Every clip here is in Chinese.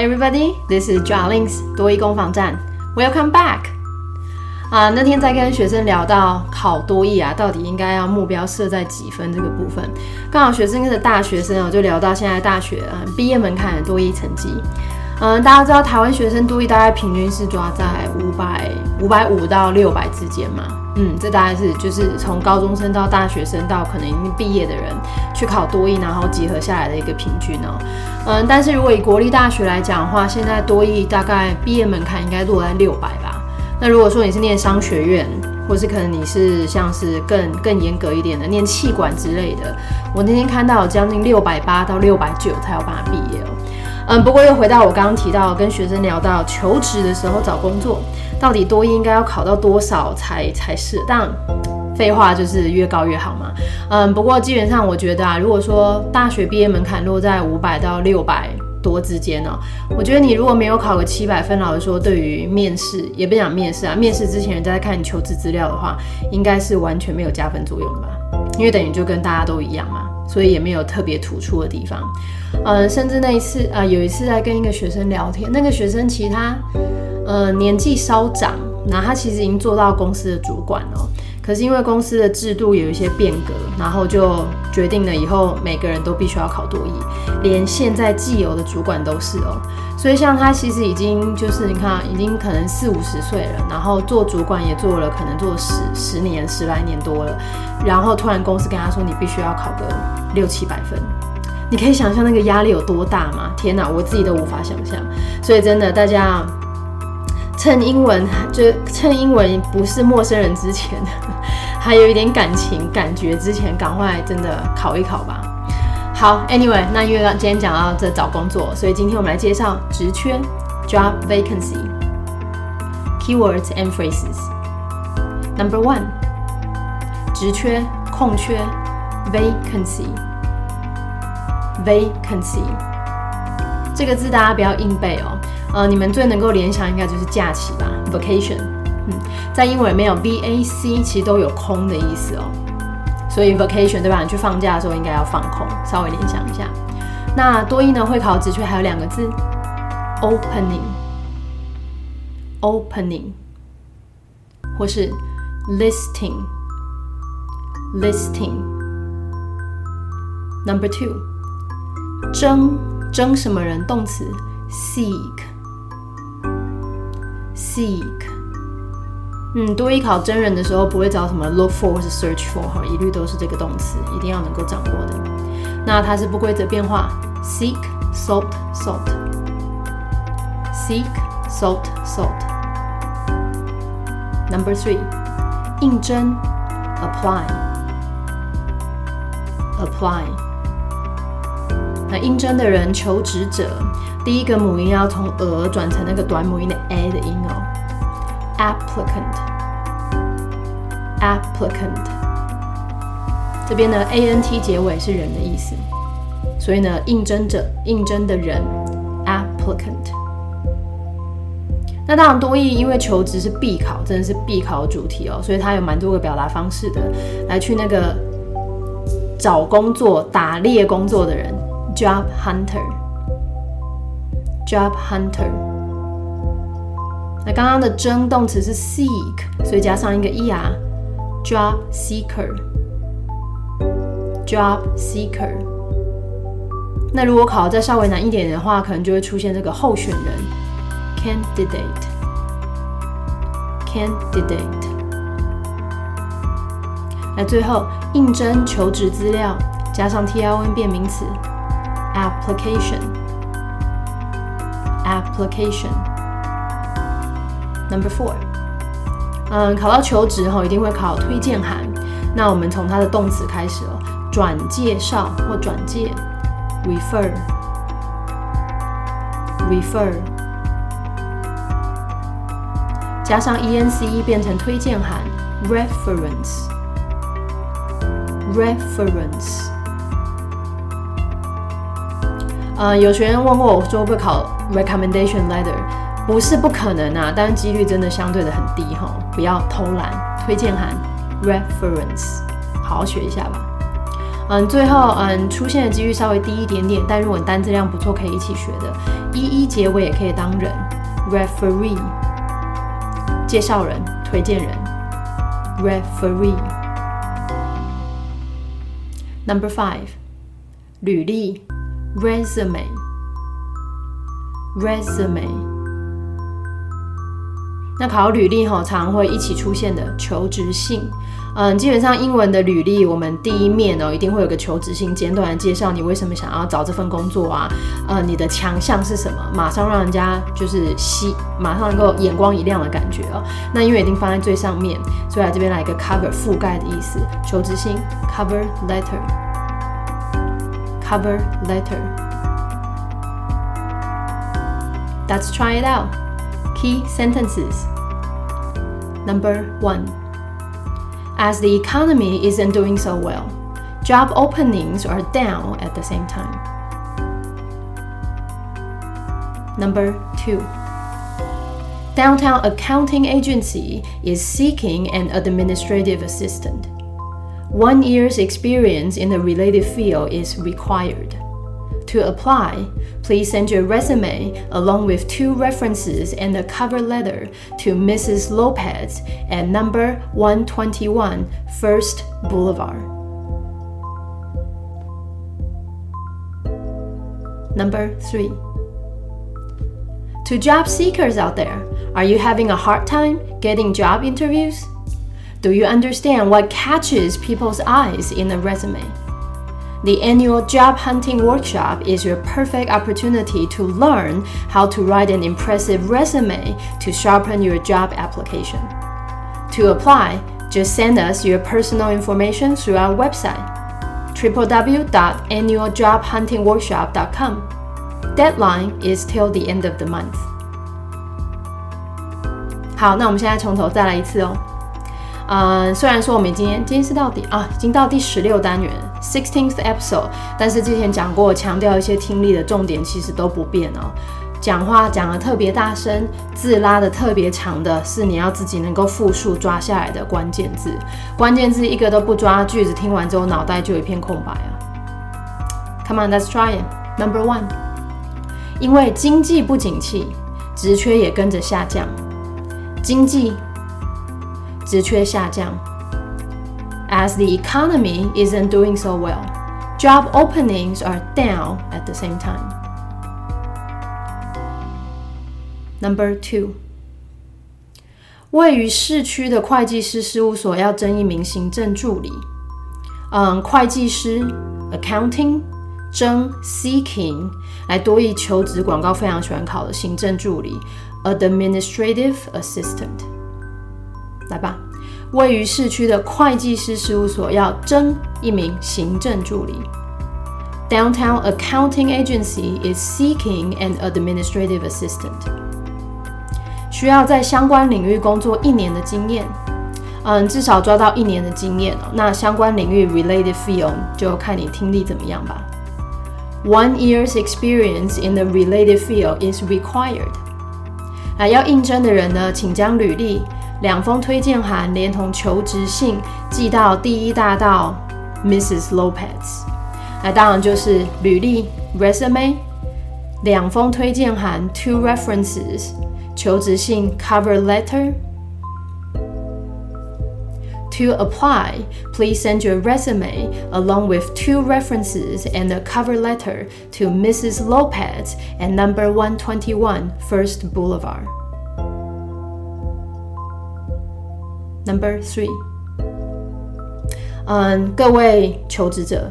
Everybody, this is Jarlings 多益攻防战。Welcome back。啊，那天在跟学生聊到考多益啊，到底应该要目标设在几分这个部分，刚好学生跟着大学生啊，就聊到现在大学啊毕业门槛的多益成绩。嗯，大家知道台湾学生多益大概平均是抓在五百五百五到六百之间嘛？嗯，这大概是就是从高中生到大学生到可能已经毕业的人去考多益，然后集合下来的一个平均哦。嗯，但是如果以国立大学来讲的话，现在多益大概毕业门槛应该落在六百吧。那如果说你是念商学院，或是可能你是像是更更严格一点的念气管之类的，我那天看到将近六百八到六百九才有办法毕业哦。嗯，不过又回到我刚刚提到跟学生聊到求职的时候找工作，到底多应该要考到多少才才是？当，废话就是越高越好嘛。嗯，不过基本上我觉得啊，如果说大学毕业门槛落在五百到六百多之间呢，我觉得你如果没有考个七百分，老实说，对于面试也不讲面试啊，面试之前人家在看你求职资料的话，应该是完全没有加分作用的吧？因为等于就跟大家都一样嘛。所以也没有特别突出的地方，呃，甚至那一次啊，有一次在跟一个学生聊天，那个学生其他，呃，年纪稍长，那他其实已经做到公司的主管了，可是因为公司的制度有一些变革，然后就决定了以后每个人都必须要考多艺，连现在既有的主管都是哦。所以像他其实已经就是你看，已经可能四五十岁了，然后做主管也做了，可能做十十年、十来年多了，然后突然公司跟他说你必须要考个六七百分，你可以想象那个压力有多大吗？天哪，我自己都无法想象。所以真的，大家趁英文就趁英文不是陌生人之前，还有一点感情感觉之前，赶快真的考一考吧。好，Anyway，那因为今天讲到这找工作，所以今天我们来介绍职缺 （job vacancy） keywords and phrases。Number one，职缺空缺 vacancy vacancy 这个字大家不要硬背哦，呃，你们最能够联想应该就是假期吧，vacation。嗯，在英文没有 v a c，其实都有空的意思哦。所以 vacation 对吧？你去放假的时候应该要放空，稍微联想一下。那多音呢？会考职缺还有两个字：opening，opening，或是 listing，listing。Number two，征征什么人？动词 seek seek，。嗯，多一考真人的时候不会找什么 look for 或是 search for 哈，一律都是这个动词，一定要能够掌握的。那它是不规则变化，seek salt salt seek salt salt。Number three，应征 apply apply。那应征的人，求职者，第一个母音要从呃转成那个短母音的 a 的音哦。Applicant applicant 这边呢，a n t 结尾是人的意思，所以呢，应征者应征的人 applicant。那当然多义，因为求职是必考，真的是必考主题哦，所以它有蛮多个表达方式的，来去那个找工作、打猎工作的人 job hunter job hunter。那刚刚的征动词是 seek，所以加上一个 er，job seeker，job seeker。那如果考再稍微难一点的话，可能就会出现这个候选人，candidate，candidate。那最后应征求职资料加上 tln 变名词，application，application。Number four，嗯，考到求职后一定会考推荐函。那我们从它的动词开始了，转介绍或转介，refer，refer，加上 e n c e 变成推荐函，reference，reference。呃，有学员问过我说会考 recommendation letter。不是不可能啊，但是几率真的相对的很低哈，不要偷懒。推荐函 reference，好好学一下吧。嗯，最后嗯出现的几率稍微低一点点，但如果你单字量不错，可以一起学的。一一结尾也可以当人，referee，介绍人、推荐人，referee。Number five，履历，resume，resume。那考履历哈，常会一起出现的求职信，嗯，基本上英文的履历，我们第一面哦，一定会有个求职信，简短的介绍你为什么想要找这份工作啊，呃，你的强项是什么，马上让人家就是吸，马上能够眼光一亮的感觉哦。那因为一定放在最上面，所以来这边来一个 cover 覆盖的意思，求职信 cover letter，cover letter。Let's try it out. Key sentences. Number one. As the economy isn't doing so well, job openings are down at the same time. Number two. Downtown Accounting Agency is seeking an administrative assistant. One year's experience in the related field is required. To apply, please send your resume along with two references and a cover letter to Mrs. Lopez at number 121 First Boulevard. Number 3. To job seekers out there, are you having a hard time getting job interviews? Do you understand what catches people's eyes in a resume? The annual job hunting workshop is your perfect opportunity to learn how to write an impressive resume to sharpen your job application. To apply, just send us your personal information through our website www.annualjobhuntingworkshop.com. Deadline is till the end of the month. 好，那我们现在从头再来一次哦。 嗯，虽然说我们今天今天是到底啊，已经到第十六单元 sixteenth episode，但是之前讲过，强调一些听力的重点其实都不变哦。讲话讲的特别大声，字拉的特别长的，是你要自己能够复述抓下来的关键字。关键字一个都不抓，句子听完之后脑袋就一片空白啊。Come on, let's try it. Number one，因为经济不景气，职缺也跟着下降。经济。职缺下降。As the economy isn't doing so well, job openings are down at the same time. Number two. 位于市区的会计师事务所要征一名行政助理。嗯，会计师 accounting 征 seeking 来多益求职广告非常喜欢考的行政助理 administrative assistant。 来吧，位于市区的会计师事务所要征一名行政助理。Downtown Accounting Agency is seeking an administrative assistant。需要在相关领域工作一年的经验，嗯，至少抓到一年的经验哦。那相关领域 related field 就看你听力怎么样吧。One year's experience in the related field is required。啊，要应征的人呢，请将履历。两封推荐函连同求职信寄到第一大道 Mrs. Lopez，那当然就是履历 resume，两封推荐函 two references，求职信 cover letter。To apply, please send your resume along with two references and a cover letter to Mrs. Lopez at number 121 First Boulevard. Number three，嗯，各位求职者，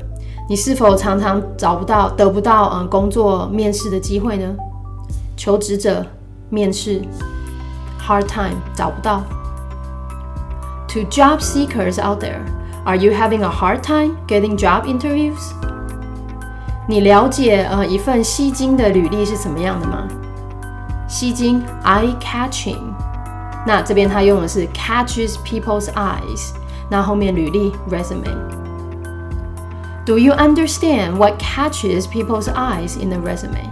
你是否常常找不到、得不到嗯工作面试的机会呢？求职者面试，hard time 找不到。To job seekers out there, are you having a hard time getting job interviews？你了解呃一份吸睛的履历是什么样的吗？吸睛，eye catching。 那这边他用的是 catches people's eyes，那后面履历 resume。Do you understand what catches people's eyes in the resume？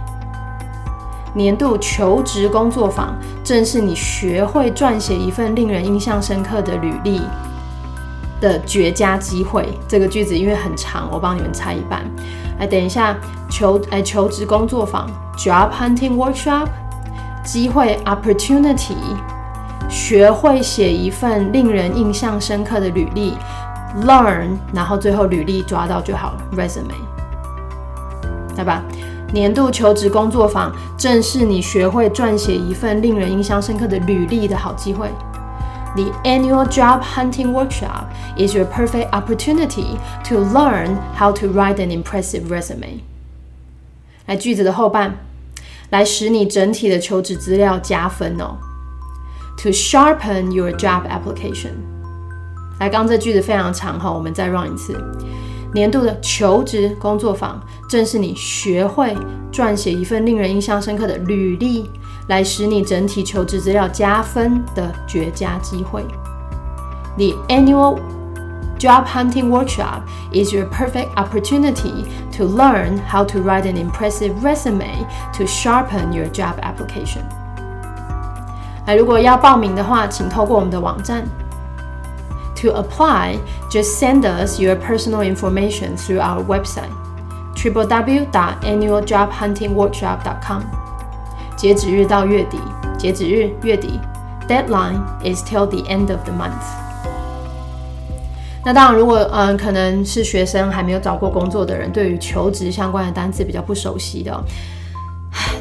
年度求职工作坊正是你学会撰写一份令人印象深刻的履历的绝佳机会。这个句子因为很长，我帮你们拆一半。来，等一下，求哎求职工作坊 （job hunting workshop） 机会 （opportunity） 学会写一份令人印象深刻的履历 （learn），然后最后履历抓到就好了 （resume），对吧？年度求职工作坊正是你学会撰写一份令人印象深刻的履历的好机会。The annual job hunting workshop is your perfect opportunity to learn how to write an impressive resume。来句子的后半，来使你整体的求职资料加分哦。To sharpen your job application。来，刚这句子非常长哈，我们再 run 一次。年度的求职工作坊，正是你学会撰写一份令人印象深刻的履历，来使你整体求职资料加分的绝佳机会。The annual job hunting workshop is your perfect opportunity to learn how to write an impressive resume to sharpen your job application。 那如果要报名的话，请透过我们的网站。To apply, just send us your personal information through our website www.annualjobhuntingworkshop.com。截止日到月底，截止日月底，deadline is till the end of the month。那当然，如果嗯可能是学生还没有找过工作的人，对于求职相关的单词比较不熟悉的。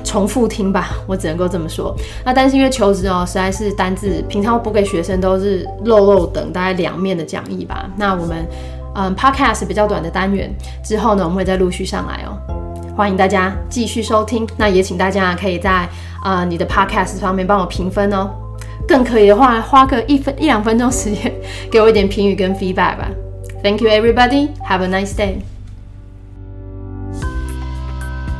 重复听吧，我只能够这么说。那但是因为求职哦，实在是单字，平常补给学生都是漏漏等，大概两面的讲义吧。那我们嗯，podcast 比较短的单元之后呢，我们会再陆续上来哦。欢迎大家继续收听，那也请大家可以在呃你的 podcast 方面帮我评分哦。更可以的话，花个一分一两分钟时间 给我一点评语跟 feedback 吧。Thank you everybody, have a nice day.